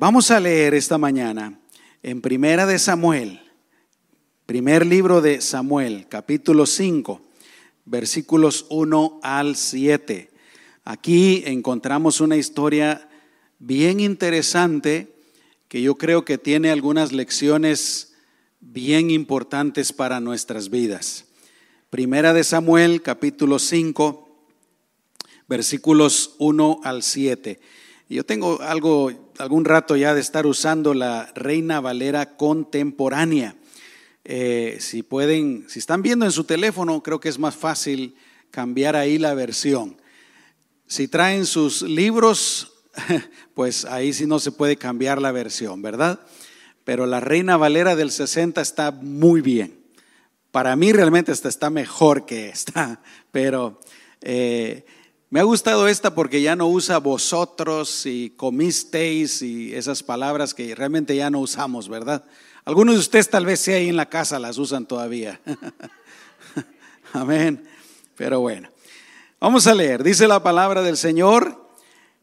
Vamos a leer esta mañana en Primera de Samuel, primer libro de Samuel, capítulo 5, versículos 1 al 7. Aquí encontramos una historia bien interesante que yo creo que tiene algunas lecciones bien importantes para nuestras vidas. Primera de Samuel, capítulo 5, versículos 1 al 7. Yo tengo algo, algún rato ya de estar usando la Reina Valera contemporánea. Eh, si pueden, si están viendo en su teléfono, creo que es más fácil cambiar ahí la versión. Si traen sus libros, pues ahí sí no se puede cambiar la versión, ¿verdad? Pero la Reina Valera del 60 está muy bien. Para mí realmente esta está mejor que esta, pero eh, me ha gustado esta porque ya no usa vosotros y comisteis y esas palabras que realmente ya no usamos, ¿verdad? Algunos de ustedes tal vez sea ahí en la casa las usan todavía. Amén. Pero bueno, vamos a leer. Dice la palabra del Señor,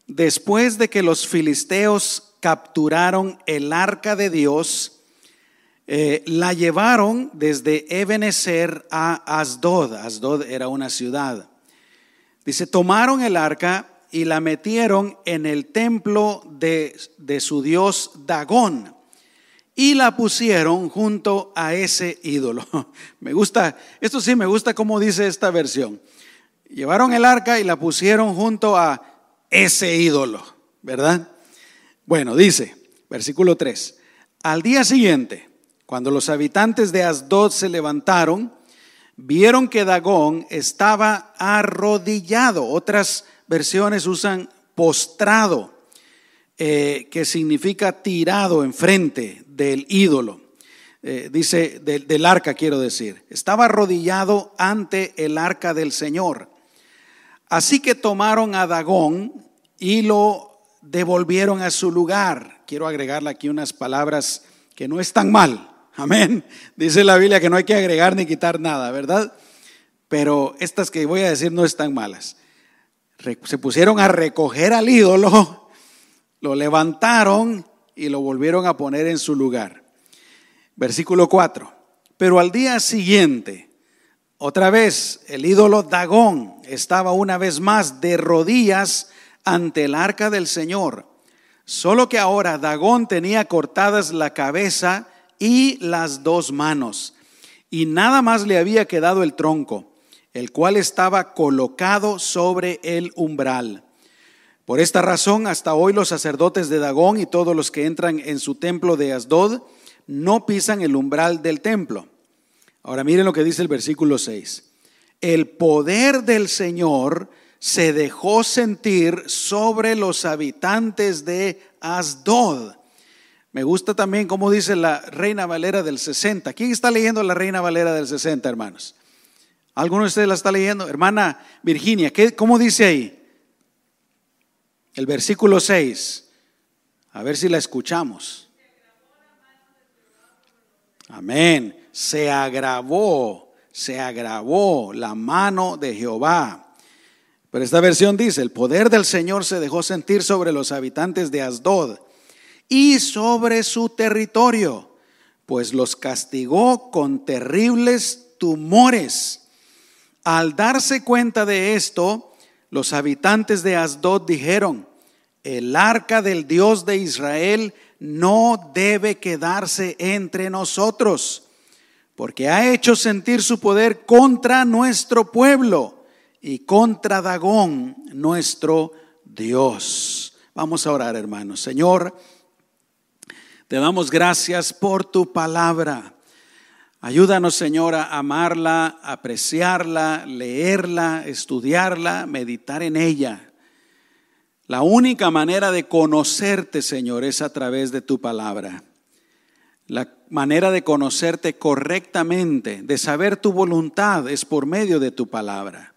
después de que los filisteos capturaron el arca de Dios, eh, la llevaron desde Ebenezer a Asdod. Asdod era una ciudad. Dice, tomaron el arca y la metieron en el templo de, su dios Dagón y la pusieron junto a ese ídolo. Me gusta, esto sí me gusta como dice esta versión. Llevaron el arca y la pusieron junto a ese ídolo, ¿verdad? Bueno, dice, versículo 3, al día siguiente, cuando los habitantes de Asdod se levantaron, vieron que Dagón estaba arrodillado. Otras versiones usan postrado, eh, que significa tirado enfrente del ídolo. Eh, dice del arca, quiero decir. Estaba arrodillado ante el arca del Señor. Así que tomaron a Dagón y lo devolvieron a su lugar. Quiero agregarle aquí unas palabras que no están mal. Amén. Dice la Biblia que no hay que agregar ni quitar nada, ¿verdad? Pero estas que voy a decir no están malas. Se pusieron a recoger al ídolo, lo levantaron y lo volvieron a poner en su lugar. Versículo 4. Pero al día siguiente, otra vez, el ídolo Dagón estaba una vez más de rodillas ante el arca del Señor. Solo que ahora Dagón tenía cortadas la cabeza y las dos manos. Y nada más le había quedado el tronco, el cual estaba colocado sobre el umbral. Por esta razón, hasta hoy los sacerdotes de Dagón y todos los que entran en su templo de Asdod no pisan el umbral del templo. Ahora miren lo que dice el versículo 6. El poder del Señor se dejó sentir sobre los habitantes de Asdod me gusta también como dice la Reina Valera del 60. ¿Quién está leyendo la Reina Valera del 60, hermanos? ¿Alguno de ustedes la está leyendo? Hermana Virginia, ¿qué, ¿cómo dice ahí? El versículo 6. A ver si la escuchamos. Amén. Se agravó, se agravó la mano de Jehová. Pero esta versión dice, el poder del Señor se dejó sentir sobre los habitantes de Asdod y sobre su territorio, pues los castigó con terribles tumores. Al darse cuenta de esto, los habitantes de Asdod dijeron, el arca del Dios de Israel no debe quedarse entre nosotros, porque ha hecho sentir su poder contra nuestro pueblo y contra Dagón, nuestro Dios. Vamos a orar, hermanos. Señor, te damos gracias por tu palabra. Ayúdanos, Señor, a amarla, apreciarla, leerla, estudiarla, meditar en ella. La única manera de conocerte, Señor, es a través de tu palabra. La manera de conocerte correctamente, de saber tu voluntad, es por medio de tu palabra.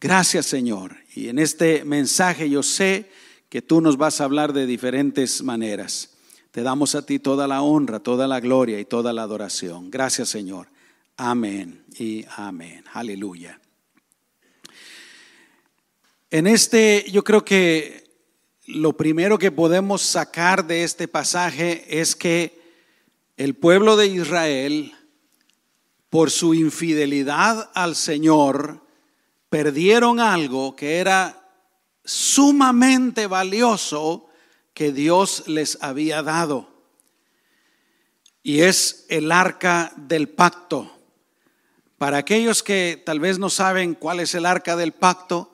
Gracias, Señor. Y en este mensaje yo sé que tú nos vas a hablar de diferentes maneras. Te damos a ti toda la honra, toda la gloria y toda la adoración. Gracias Señor. Amén y amén. Aleluya. En este yo creo que lo primero que podemos sacar de este pasaje es que el pueblo de Israel, por su infidelidad al Señor, perdieron algo que era sumamente valioso que Dios les había dado. Y es el arca del pacto. Para aquellos que tal vez no saben cuál es el arca del pacto,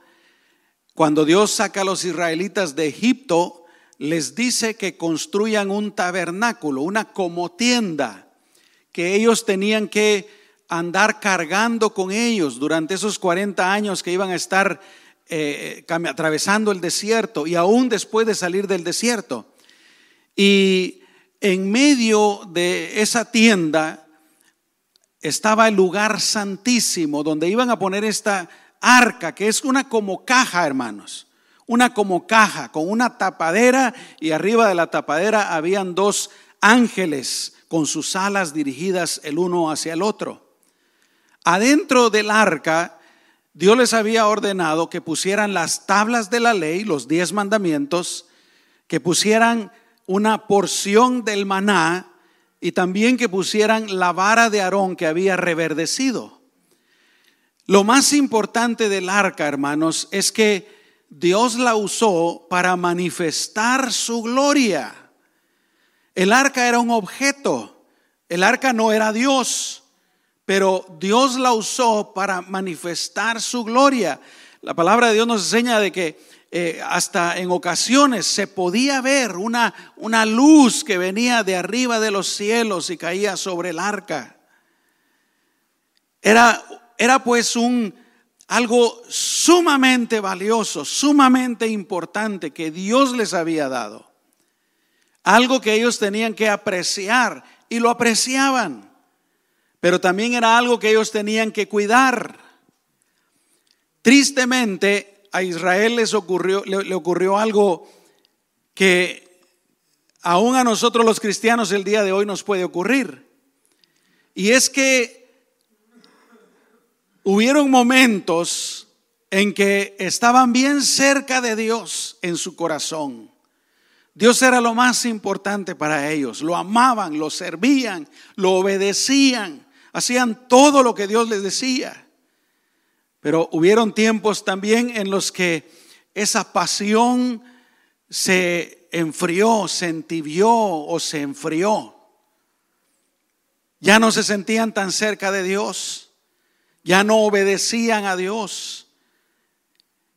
cuando Dios saca a los israelitas de Egipto, les dice que construyan un tabernáculo, una como tienda, que ellos tenían que andar cargando con ellos durante esos 40 años que iban a estar eh, atravesando el desierto y aún después de salir del desierto. Y en medio de esa tienda estaba el lugar santísimo donde iban a poner esta arca, que es una como caja, hermanos. Una como caja, con una tapadera y arriba de la tapadera habían dos ángeles con sus alas dirigidas el uno hacia el otro. Adentro del arca, Dios les había ordenado que pusieran las tablas de la ley, los diez mandamientos, que pusieran una porción del maná y también que pusieran la vara de Aarón que había reverdecido. Lo más importante del arca, hermanos, es que Dios la usó para manifestar su gloria. El arca era un objeto, el arca no era Dios pero Dios la usó para manifestar su gloria. La palabra de Dios nos enseña de que eh, hasta en ocasiones se podía ver una, una luz que venía de arriba de los cielos y caía sobre el arca. Era, era pues un algo sumamente valioso, sumamente importante que Dios les había dado. Algo que ellos tenían que apreciar y lo apreciaban pero también era algo que ellos tenían que cuidar. Tristemente, a Israel les ocurrió, le, ocurrió algo que aún a nosotros los cristianos el día de hoy nos puede ocurrir. Y es que hubieron momentos en que estaban bien cerca de Dios en su corazón. Dios era lo más importante para ellos. Lo amaban, lo servían, lo obedecían hacían todo lo que Dios les decía. Pero hubieron tiempos también en los que esa pasión se enfrió, se entibió o se enfrió. Ya no se sentían tan cerca de Dios, ya no obedecían a Dios.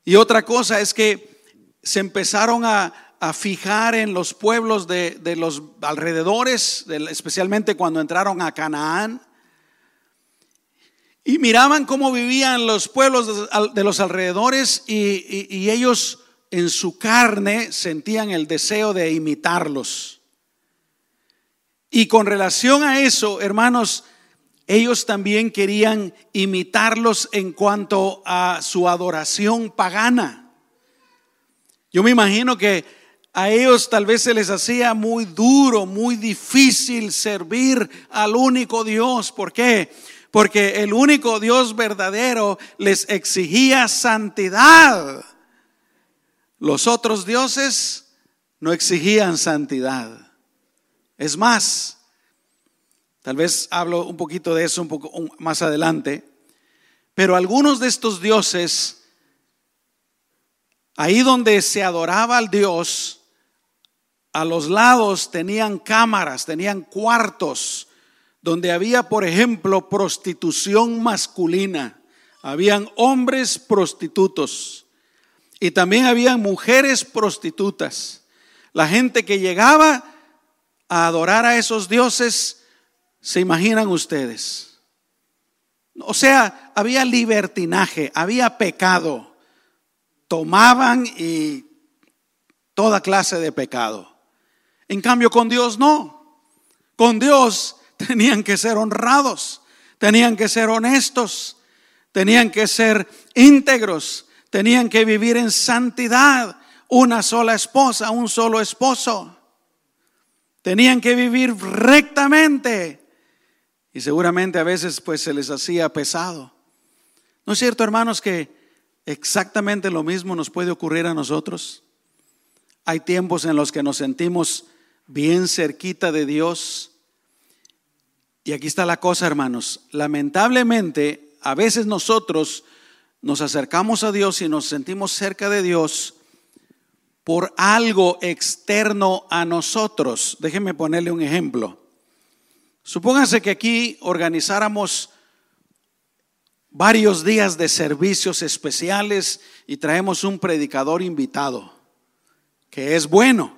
Y otra cosa es que se empezaron a, fijar en los pueblos de, los alrededores, especialmente cuando entraron a Canaán. Y miraban cómo vivían los pueblos de los alrededores y, ellos en su carne sentían el deseo de imitarlos. Y con relación a eso, hermanos, ellos también querían imitarlos en cuanto a su adoración pagana. Yo me imagino que a ellos tal vez se les hacía muy duro, muy difícil servir al único Dios. ¿Por qué? porque el único Dios verdadero les exigía santidad. Los otros dioses no exigían santidad. Es más, tal vez hablo un poquito de eso un poco más adelante, pero algunos de estos dioses, ahí donde se adoraba al Dios, a los lados tenían cámaras, tenían cuartos donde había, por ejemplo, prostitución masculina. Habían hombres prostitutos y también habían mujeres prostitutas. La gente que llegaba a adorar a esos dioses, se imaginan ustedes. O sea, había libertinaje, había pecado. Tomaban y toda clase de pecado. En cambio, con Dios no. Con Dios tenían que ser honrados, tenían que ser honestos, tenían que ser íntegros, tenían que vivir en santidad, una sola esposa, un solo esposo. Tenían que vivir rectamente. Y seguramente a veces pues se les hacía pesado. ¿No es cierto, hermanos, que exactamente lo mismo nos puede ocurrir a nosotros? hay tiempos en los que nos sentimos bien cerquita de Dios. Y aquí está la cosa, hermanos. Lamentablemente, a veces nosotros nos acercamos a Dios y nos sentimos cerca de Dios por algo externo a nosotros. Déjenme ponerle un ejemplo. Supóngase que aquí organizáramos varios días de servicios especiales y traemos un predicador invitado, que es bueno.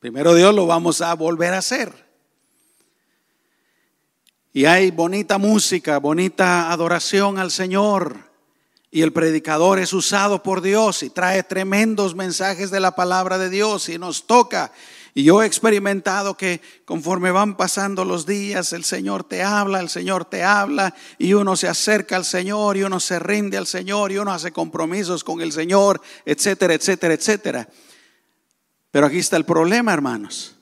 Primero Dios lo vamos a volver a hacer. Y hay bonita música, bonita adoración al Señor. Y el predicador es usado por Dios y trae tremendos mensajes de la palabra de Dios y nos toca y yo he experimentado que conforme van pasando los días, el Señor te habla, el Señor te habla, y uno se acerca al Señor, y uno se rinde al Señor, y uno hace compromisos con el Señor, etcétera, etcétera, etcétera. Pero aquí está el problema, hermanos,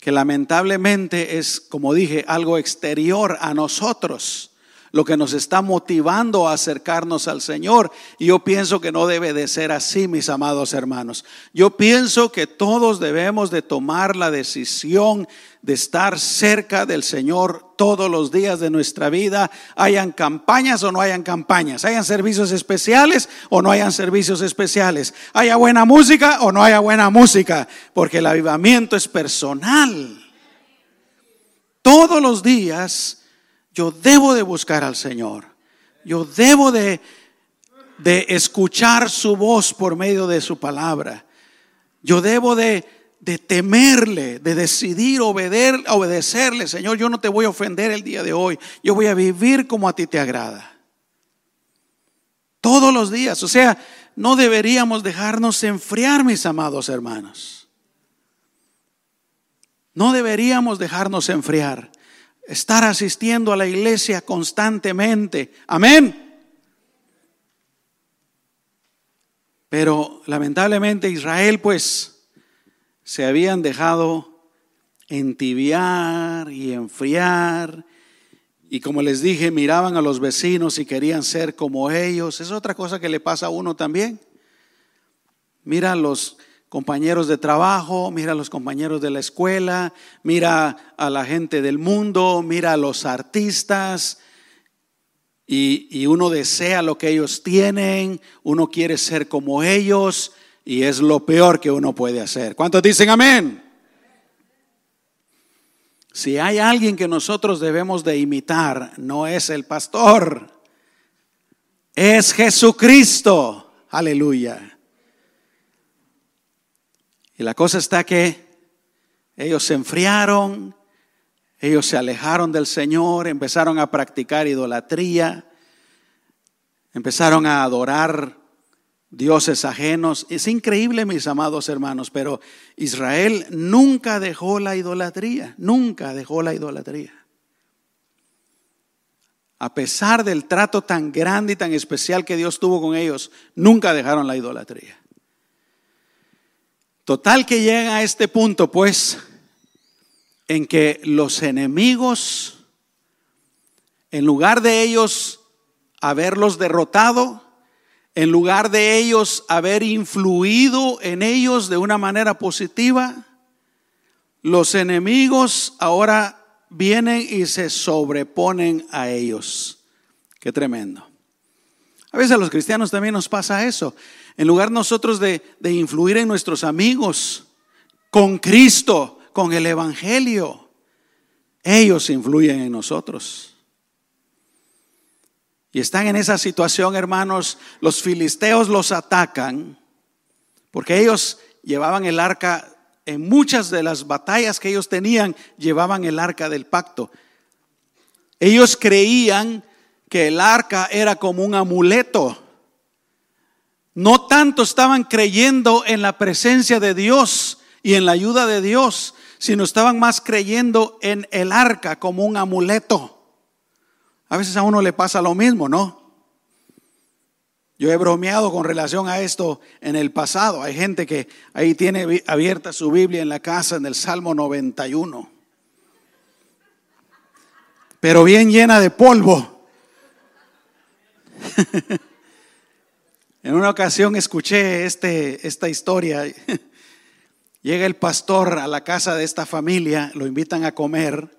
que lamentablemente es, como dije, algo exterior a nosotros lo que nos está motivando a acercarnos al Señor. Y yo pienso que no debe de ser así, mis amados hermanos. Yo pienso que todos debemos de tomar la decisión de estar cerca del Señor todos los días de nuestra vida, hayan campañas o no hayan campañas, hayan servicios especiales o no hayan servicios especiales, haya buena música o no haya buena música, porque el avivamiento es personal. Todos los días yo debo de buscar al Señor. Yo debo de, de escuchar su voz por medio de su palabra. Yo debo de, de temerle, de decidir obedecer, obedecerle. Señor, yo no te voy a ofender el día de hoy. Yo voy a vivir como a ti te agrada. Todos los días. O sea, no deberíamos dejarnos enfriar, mis amados hermanos. No deberíamos dejarnos enfriar estar asistiendo a la iglesia constantemente. Amén. Pero lamentablemente Israel pues se habían dejado entibiar y enfriar. Y como les dije, miraban a los vecinos y querían ser como ellos. Es otra cosa que le pasa a uno también. Mira los compañeros de trabajo, mira a los compañeros de la escuela, mira a la gente del mundo, mira a los artistas. Y, uno desea lo que ellos tienen, uno quiere ser como ellos y es lo peor que uno puede hacer. ¿Cuántos dicen amén? Si hay alguien que nosotros debemos de imitar, no es el pastor, es Jesucristo. Aleluya. Y la cosa está que ellos se enfriaron, ellos se alejaron del Señor, empezaron a practicar idolatría, empezaron a adorar dioses ajenos. Es increíble, mis amados hermanos, pero Israel nunca dejó la idolatría, nunca dejó la idolatría. A pesar del trato tan grande y tan especial que Dios tuvo con ellos, nunca dejaron la idolatría. Total que llega a este punto, pues, en que los enemigos, en lugar de ellos haberlos derrotado, en lugar de ellos haber influido en ellos de una manera positiva, los enemigos ahora vienen y se sobreponen a ellos. Qué tremendo. A veces a los cristianos también nos pasa eso. En lugar nosotros de, influir en nuestros amigos con Cristo, con el Evangelio, ellos influyen en nosotros. Y están en esa situación, hermanos, los filisteos los atacan, porque ellos llevaban el arca, en muchas de las batallas que ellos tenían, llevaban el arca del pacto. Ellos creían que el arca era como un amuleto. No tanto estaban creyendo en la presencia de Dios y en la ayuda de Dios, sino estaban más creyendo en el arca como un amuleto. A veces a uno le pasa lo mismo, ¿no? Yo he bromeado con relación a esto en el pasado. Hay gente que ahí tiene abierta su Biblia en la casa en el Salmo 91. Pero bien llena de polvo. En una ocasión escuché este, esta historia. Llega el pastor a la casa de esta familia, lo invitan a comer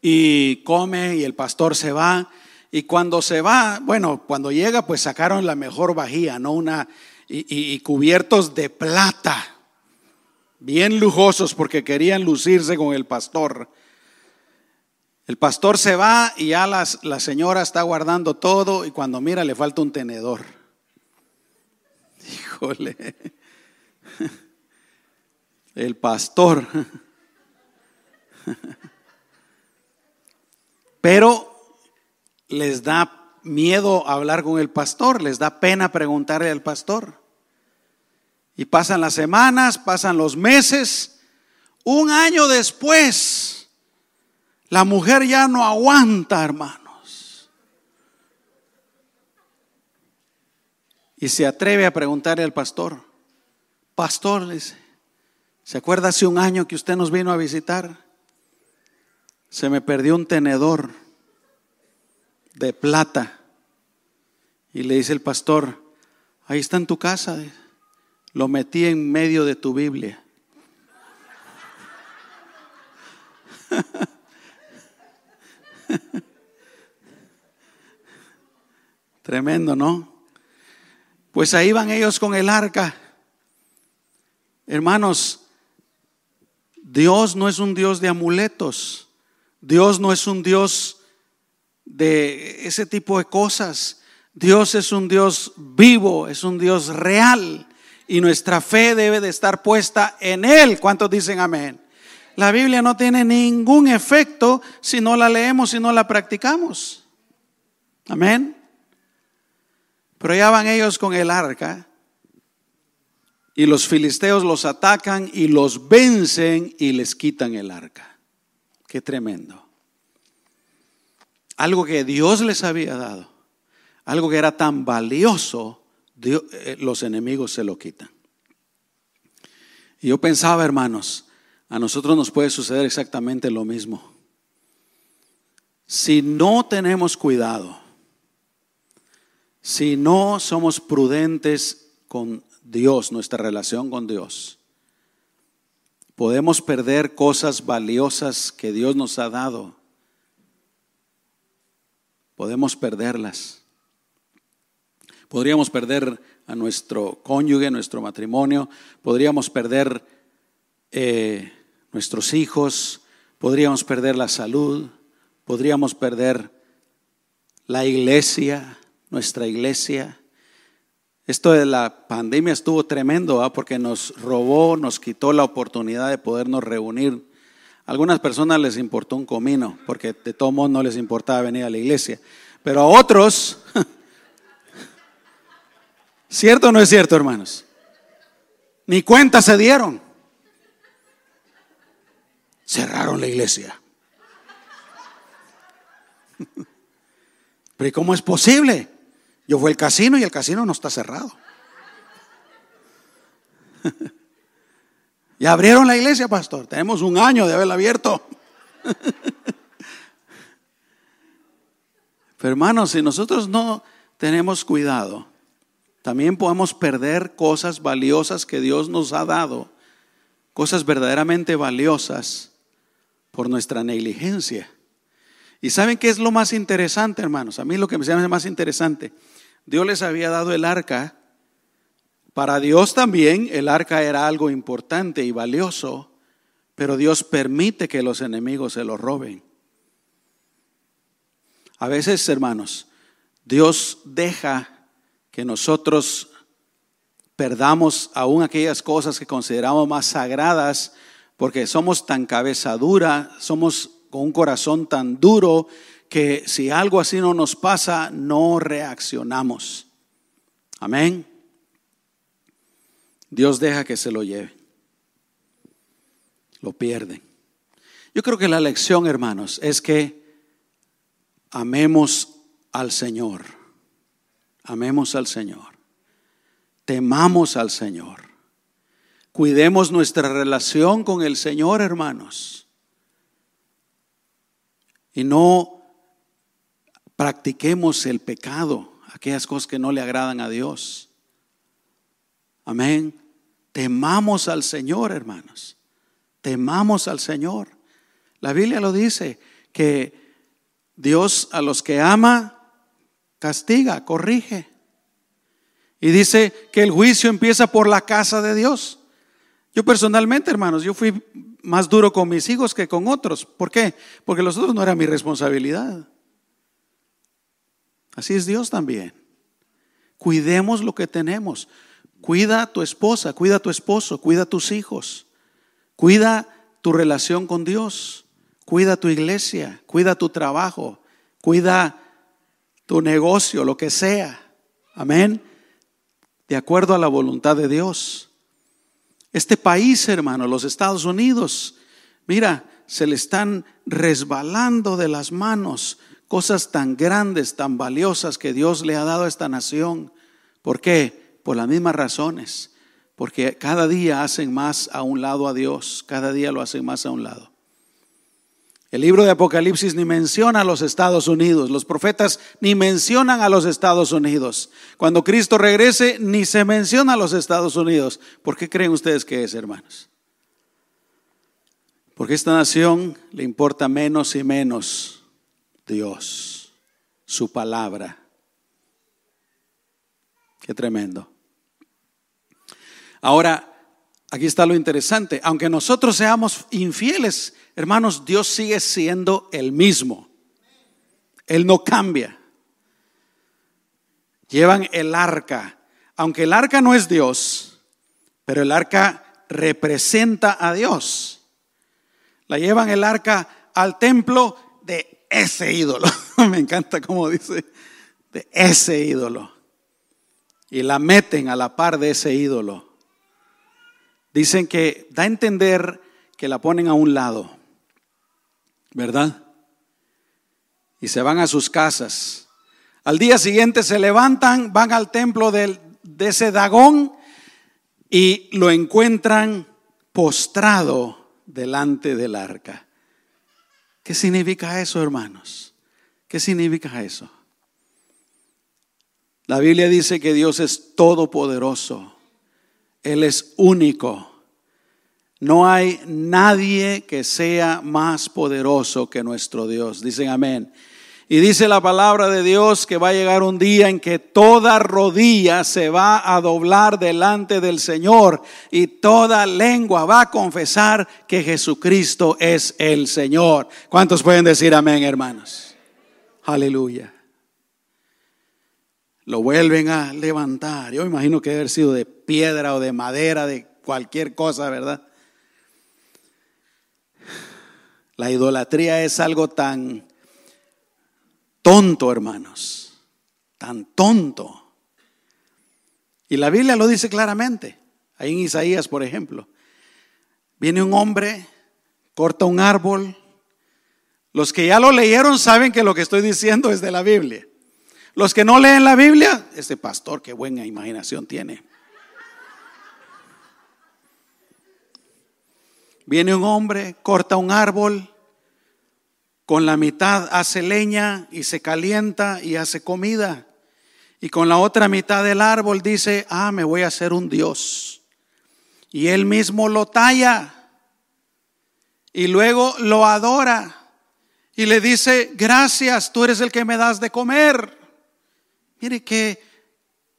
y come y el pastor se va. Y cuando se va, bueno, cuando llega, pues sacaron la mejor vajilla, ¿no? Una, y, cubiertos de plata, bien lujosos porque querían lucirse con el pastor. El pastor se va y ya la señora está guardando todo y cuando mira le falta un tenedor. Híjole. El pastor. Pero les da miedo hablar con el pastor, les da pena preguntarle al pastor. Y pasan las semanas, pasan los meses. Un año después, la mujer ya no aguanta, hermanos. Y se atreve a preguntarle al pastor, pastor, ¿se acuerda hace un año que usted nos vino a visitar? Se me perdió un tenedor de plata. Y le dice el pastor, ahí está en tu casa. Lo metí en medio de tu Biblia. Tremendo, ¿no? Pues ahí van ellos con el arca. Hermanos, Dios no es un Dios de amuletos. Dios no es un Dios de ese tipo de cosas. Dios es un Dios vivo, es un Dios real y nuestra fe debe de estar puesta en Él. ¿Cuántos dicen amén? La Biblia no tiene ningún efecto si no la leemos y no la practicamos. Amén. Pero ya van ellos con el arca y los filisteos los atacan y los vencen y les quitan el arca. Qué tremendo algo que Dios les había dado, algo que era tan valioso, eh, los enemigos se lo quitan. Y yo pensaba, hermanos, a nosotros nos puede suceder exactamente lo mismo. Si no tenemos cuidado, si no somos prudentes con Dios, nuestra relación con Dios, podemos perder cosas valiosas que Dios nos ha dado podemos perderlas. Podríamos perder a nuestro cónyuge, nuestro matrimonio, podríamos perder eh, nuestros hijos, podríamos perder la salud, podríamos perder la iglesia, nuestra iglesia. Esto de la pandemia estuvo tremendo ¿ah? porque nos robó, nos quitó la oportunidad de podernos reunir algunas personas les importó un comino, porque de todo modo no les importaba venir a la iglesia. Pero a otros, ¿cierto o no es cierto, hermanos? Ni cuenta se dieron. Cerraron la iglesia. Pero ¿y cómo es posible? Yo fui al casino y el casino no está cerrado. Y abrieron la iglesia, pastor. Tenemos un año de haberla abierto. Pero hermanos, si nosotros no tenemos cuidado, también podemos perder cosas valiosas que Dios nos ha dado, cosas verdaderamente valiosas por nuestra negligencia. ¿Y saben qué es lo más interesante, hermanos? A mí lo que me parece más interesante, Dios les había dado el arca para Dios también el arca era algo importante y valioso, pero Dios permite que los enemigos se lo roben. A veces, hermanos, Dios deja que nosotros perdamos aún aquellas cosas que consideramos más sagradas porque somos tan cabeza dura, somos con un corazón tan duro que si algo así no nos pasa, no reaccionamos. Amén. Dios deja que se lo lleve. Lo pierden. Yo creo que la lección, hermanos, es que amemos al Señor. Amemos al Señor. Temamos al Señor. Cuidemos nuestra relación con el Señor, hermanos. Y no practiquemos el pecado. aquellas cosas que no le agradan a Dios. Amén. Temamos al Señor, hermanos. Temamos al Señor. La Biblia lo dice, que Dios a los que ama, castiga, corrige. Y dice que el juicio empieza por la casa de Dios. Yo personalmente, hermanos, yo fui más duro con mis hijos que con otros. ¿Por qué? Porque los otros no era mi responsabilidad. Así es Dios también. Cuidemos lo que tenemos. Cuida a tu esposa, cuida a tu esposo, cuida a tus hijos. Cuida tu relación con Dios. Cuida tu iglesia, cuida tu trabajo, cuida tu negocio, lo que sea. Amén. De acuerdo a la voluntad de Dios. Este país, hermano, los Estados Unidos, mira, se le están resbalando de las manos cosas tan grandes, tan valiosas que Dios le ha dado a esta nación. ¿Por qué? Por las mismas razones. Porque cada día hacen más a un lado a Dios, cada día lo hacen más a un lado. El libro de Apocalipsis ni menciona a los Estados Unidos, los profetas ni mencionan a los Estados Unidos. Cuando Cristo regrese, ni se menciona a los Estados Unidos. ¿Por qué creen ustedes que es, hermanos? Porque a esta nación le importa menos y menos Dios, su palabra. Qué tremendo. Ahora, aquí está lo interesante. Aunque nosotros seamos infieles, Hermanos, Dios sigue siendo el mismo. Él no cambia. Llevan el arca. Aunque el arca no es Dios, pero el arca representa a Dios. La llevan el arca al templo de ese ídolo. Me encanta como dice, de ese ídolo. Y la meten a la par de ese ídolo. Dicen que da a entender que la ponen a un lado. ¿Verdad? Y se van a sus casas. Al día siguiente se levantan, van al templo de ese Dagón y lo encuentran postrado delante del arca. ¿Qué significa eso, hermanos? ¿Qué significa eso? La Biblia dice que Dios es todopoderoso. Él es único. No hay nadie que sea más poderoso que nuestro Dios. Dicen amén. Y dice la palabra de Dios que va a llegar un día en que toda rodilla se va a doblar delante del Señor y toda lengua va a confesar que Jesucristo es el Señor. ¿Cuántos pueden decir amén, hermanos? Aleluya. Lo vuelven a levantar. Yo imagino que debe haber sido de piedra o de madera, de cualquier cosa, ¿verdad? La idolatría es algo tan tonto, hermanos, tan tonto. Y la Biblia lo dice claramente, ahí en Isaías, por ejemplo. Viene un hombre, corta un árbol. Los que ya lo leyeron saben que lo que estoy diciendo es de la Biblia. Los que no leen la Biblia, este pastor, qué buena imaginación tiene. Viene un hombre, corta un árbol, con la mitad hace leña y se calienta y hace comida. Y con la otra mitad del árbol dice, ah, me voy a hacer un Dios. Y él mismo lo talla. Y luego lo adora. Y le dice, gracias, tú eres el que me das de comer. Mire qué,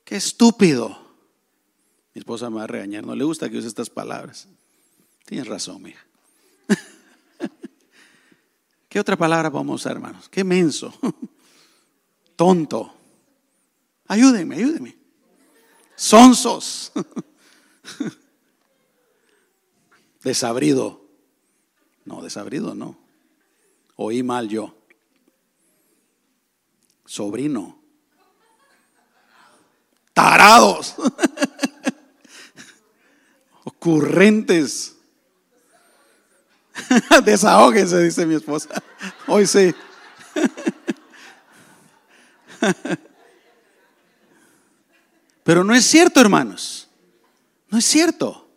qué estúpido. Mi esposa me va a regañar, no le gusta que use estas palabras. Tienes razón, mija. ¿Qué otra palabra a usar, hermanos? Qué menso. Tonto. Ayúdenme, ayúdenme. Sonsos. Desabrido. No, desabrido no. Oí mal yo. Sobrino. Tarados. Ocurrentes. Desahóguense, dice mi esposa. Hoy sí. Pero no es cierto, hermanos. No es cierto.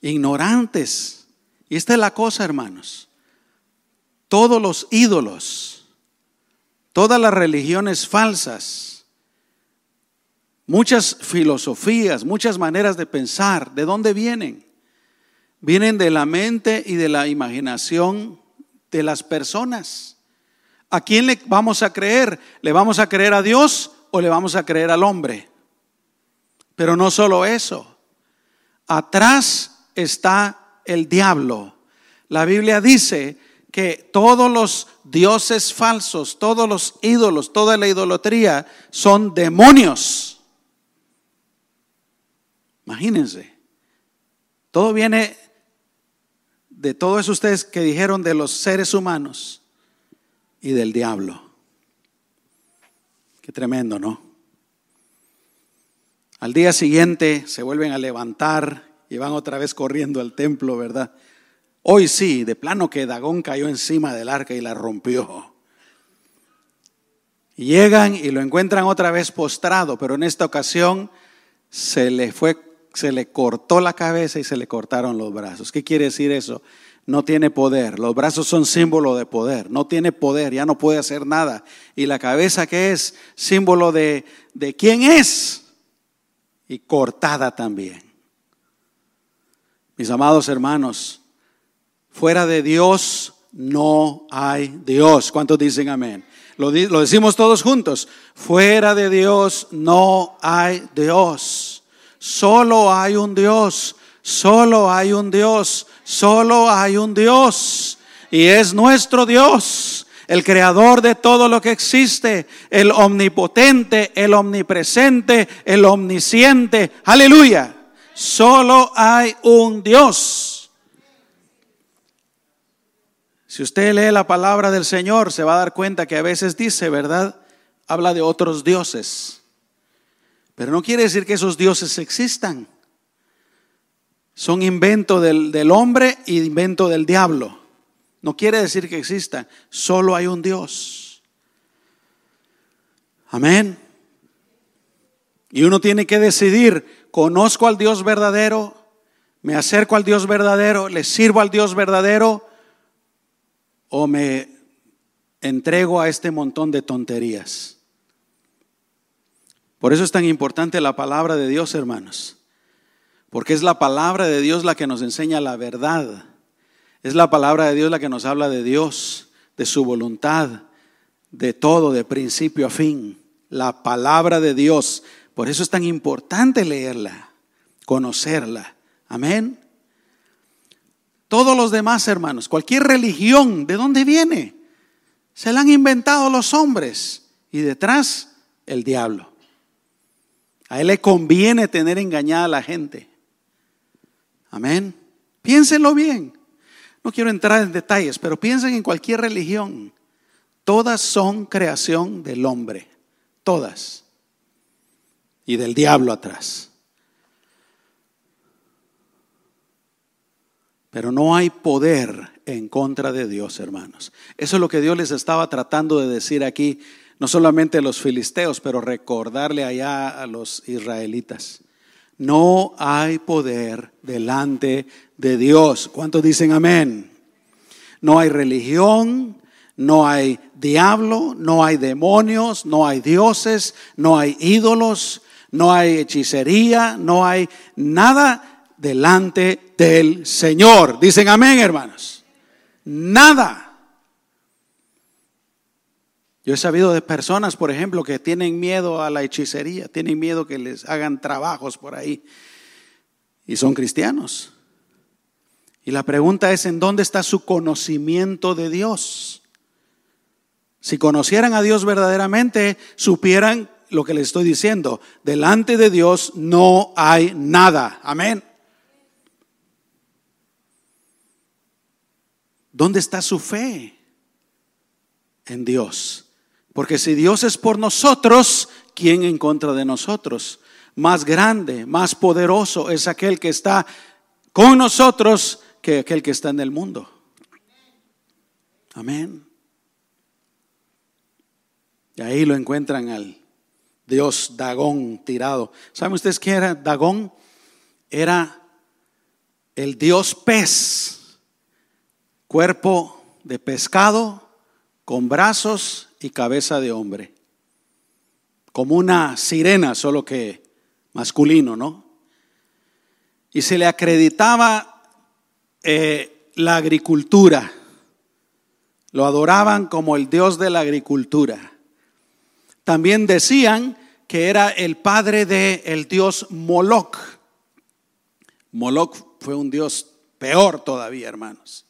Ignorantes. Y esta es la cosa, hermanos. Todos los ídolos, todas las religiones falsas, muchas filosofías, muchas maneras de pensar, ¿de dónde vienen? Vienen de la mente y de la imaginación de las personas. ¿A quién le vamos a creer? ¿Le vamos a creer a Dios o le vamos a creer al hombre? Pero no solo eso. Atrás está el diablo. La Biblia dice que todos los dioses falsos, todos los ídolos, toda la idolatría son demonios. Imagínense. Todo viene de todo eso ustedes que dijeron de los seres humanos y del diablo. Qué tremendo, ¿no? Al día siguiente se vuelven a levantar y van otra vez corriendo al templo, ¿verdad? Hoy sí, de plano que Dagón cayó encima del arca y la rompió. Llegan y lo encuentran otra vez postrado, pero en esta ocasión se le fue, se le cortó la cabeza y se le cortaron los brazos. ¿Qué quiere decir eso? No tiene poder. Los brazos son símbolo de poder. No tiene poder, ya no puede hacer nada. Y la cabeza que es símbolo de, de quién es. Y cortada también. Mis amados hermanos, Fuera de Dios no hay Dios. ¿Cuántos dicen amén? Lo, lo, decimos todos juntos. Fuera de Dios no hay Dios. Solo hay un Dios. Solo hay un Dios. Solo hay un Dios. Y es nuestro Dios. El creador de todo lo que existe. El omnipotente, el omnipresente, el omnisciente. Aleluya. Solo hay un Dios. Si usted lee la palabra del Señor, se va a dar cuenta que a veces dice, ¿verdad? Habla de otros dioses. Pero no quiere decir que esos dioses existan. Son invento del, del hombre y invento del diablo. No quiere decir que existan. Solo hay un Dios. Amén. Y uno tiene que decidir, conozco al Dios verdadero, me acerco al Dios verdadero, le sirvo al Dios verdadero o me entrego a este montón de tonterías. Por eso es tan importante la palabra de Dios, hermanos, porque es la palabra de Dios la que nos enseña la verdad. Es la palabra de Dios la que nos habla de Dios, de su voluntad, de todo, de principio a fin. La palabra de Dios. Por eso es tan importante leerla, conocerla. Amén. Todos los demás hermanos, cualquier religión, ¿de dónde viene? Se la han inventado los hombres y detrás el diablo. A él le conviene tener engañada a la gente. Amén. Piénsenlo bien. No quiero entrar en detalles, pero piensen en cualquier religión. Todas son creación del hombre. Todas. Y del diablo atrás. Pero no hay poder en contra de Dios, hermanos. Eso es lo que Dios les estaba tratando de decir aquí, no solamente a los filisteos, pero recordarle allá a los israelitas. No hay poder delante de Dios. ¿Cuántos dicen amén? No hay religión, no hay diablo, no hay demonios, no hay dioses, no hay ídolos, no hay hechicería, no hay nada delante del Señor. Dicen amén, hermanos. Nada. Yo he sabido de personas, por ejemplo, que tienen miedo a la hechicería, tienen miedo que les hagan trabajos por ahí y son cristianos. Y la pregunta es, ¿en dónde está su conocimiento de Dios? Si conocieran a Dios verdaderamente, supieran lo que les estoy diciendo. Delante de Dios no hay nada. Amén. ¿Dónde está su fe? En Dios. Porque si Dios es por nosotros, ¿quién en contra de nosotros? Más grande, más poderoso es aquel que está con nosotros que aquel que está en el mundo. Amén. Y ahí lo encuentran al Dios Dagón tirado. ¿Saben ustedes qué era Dagón? Era el Dios pez cuerpo de pescado, con brazos y cabeza de hombre, como una sirena, solo que masculino, ¿no? Y se le acreditaba eh, la agricultura, lo adoraban como el dios de la agricultura. También decían que era el padre del el dios Moloch. Moloch fue un dios peor todavía, hermanos.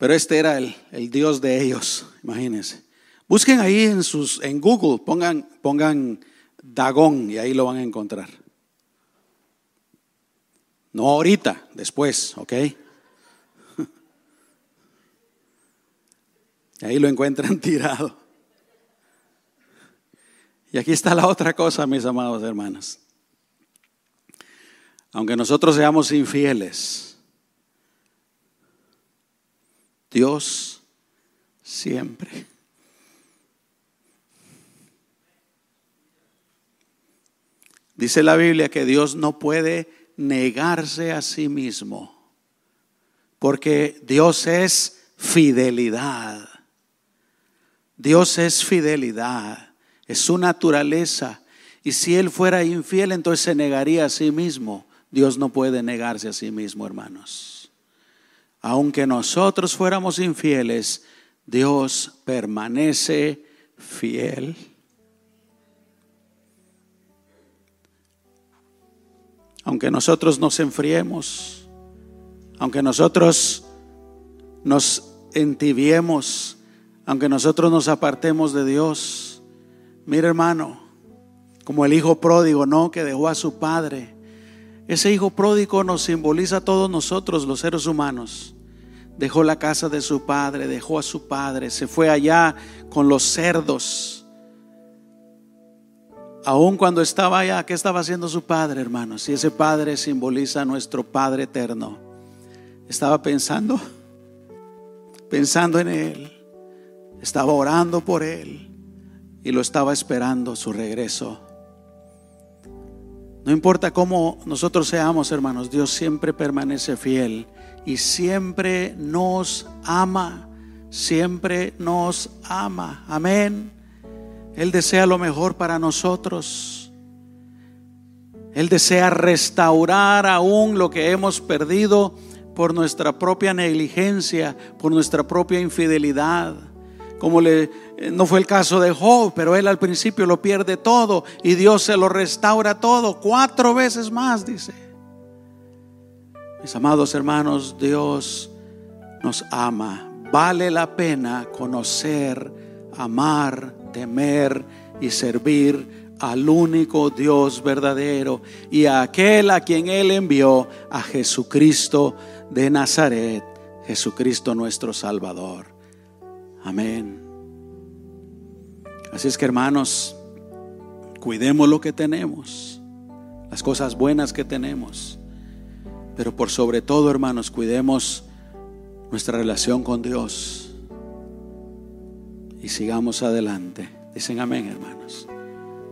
Pero este era el, el Dios de ellos, imagínense. Busquen ahí en, sus, en Google, pongan, pongan Dagón y ahí lo van a encontrar. No ahorita, después, ¿ok? Ahí lo encuentran tirado. Y aquí está la otra cosa, mis amados hermanos. Aunque nosotros seamos infieles, Dios siempre. Dice la Biblia que Dios no puede negarse a sí mismo, porque Dios es fidelidad. Dios es fidelidad, es su naturaleza. Y si Él fuera infiel, entonces se negaría a sí mismo. Dios no puede negarse a sí mismo, hermanos aunque nosotros fuéramos infieles, Dios permanece fiel. Aunque nosotros nos enfriemos, aunque nosotros nos entibiemos, aunque nosotros nos apartemos de Dios, mire hermano, como el hijo pródigo, no, que dejó a su padre ese hijo pródigo nos simboliza a todos nosotros, los seres humanos. Dejó la casa de su padre, dejó a su padre, se fue allá con los cerdos. Aún cuando estaba allá, ¿qué estaba haciendo su padre, hermanos? Si ese padre simboliza a nuestro Padre eterno, estaba pensando, pensando en él, estaba orando por él y lo estaba esperando su regreso. No importa cómo nosotros seamos, hermanos, Dios siempre permanece fiel y siempre nos ama, siempre nos ama. Amén. Él desea lo mejor para nosotros. Él desea restaurar aún lo que hemos perdido por nuestra propia negligencia, por nuestra propia infidelidad como le, no fue el caso de Job, pero él al principio lo pierde todo y Dios se lo restaura todo, cuatro veces más, dice. Mis amados hermanos, Dios nos ama. Vale la pena conocer, amar, temer y servir al único Dios verdadero y a aquel a quien Él envió, a Jesucristo de Nazaret, Jesucristo nuestro Salvador. Amén. Así es que hermanos, cuidemos lo que tenemos, las cosas buenas que tenemos, pero por sobre todo, hermanos, cuidemos nuestra relación con Dios y sigamos adelante. Dicen amén, hermanos.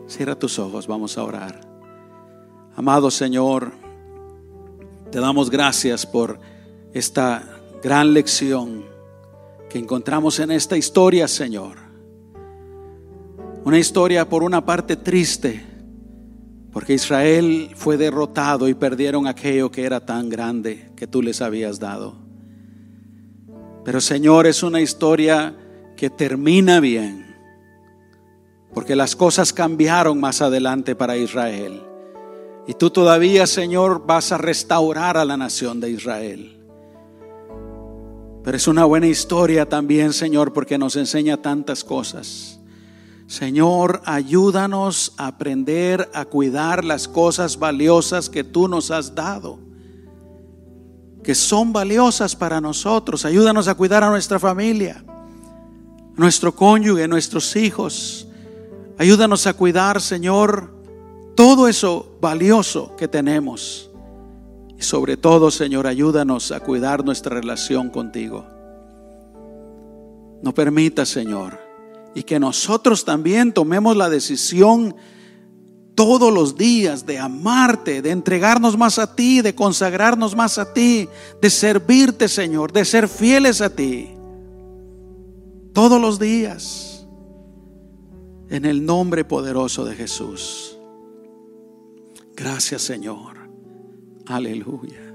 Cierra tus ojos, vamos a orar. Amado Señor, te damos gracias por esta gran lección que encontramos en esta historia, Señor. Una historia por una parte triste, porque Israel fue derrotado y perdieron aquello que era tan grande que tú les habías dado. Pero Señor, es una historia que termina bien, porque las cosas cambiaron más adelante para Israel. Y tú todavía, Señor, vas a restaurar a la nación de Israel. Pero es una buena historia también, Señor, porque nos enseña tantas cosas. Señor, ayúdanos a aprender a cuidar las cosas valiosas que tú nos has dado, que son valiosas para nosotros. Ayúdanos a cuidar a nuestra familia, a nuestro cónyuge, a nuestros hijos. Ayúdanos a cuidar, Señor, todo eso valioso que tenemos. Y sobre todo, Señor, ayúdanos a cuidar nuestra relación contigo. No permita, Señor, y que nosotros también tomemos la decisión todos los días de amarte, de entregarnos más a ti, de consagrarnos más a ti, de servirte, Señor, de ser fieles a ti. todos los días, en el nombre poderoso de Jesús. Gracias Señor. Aleluya.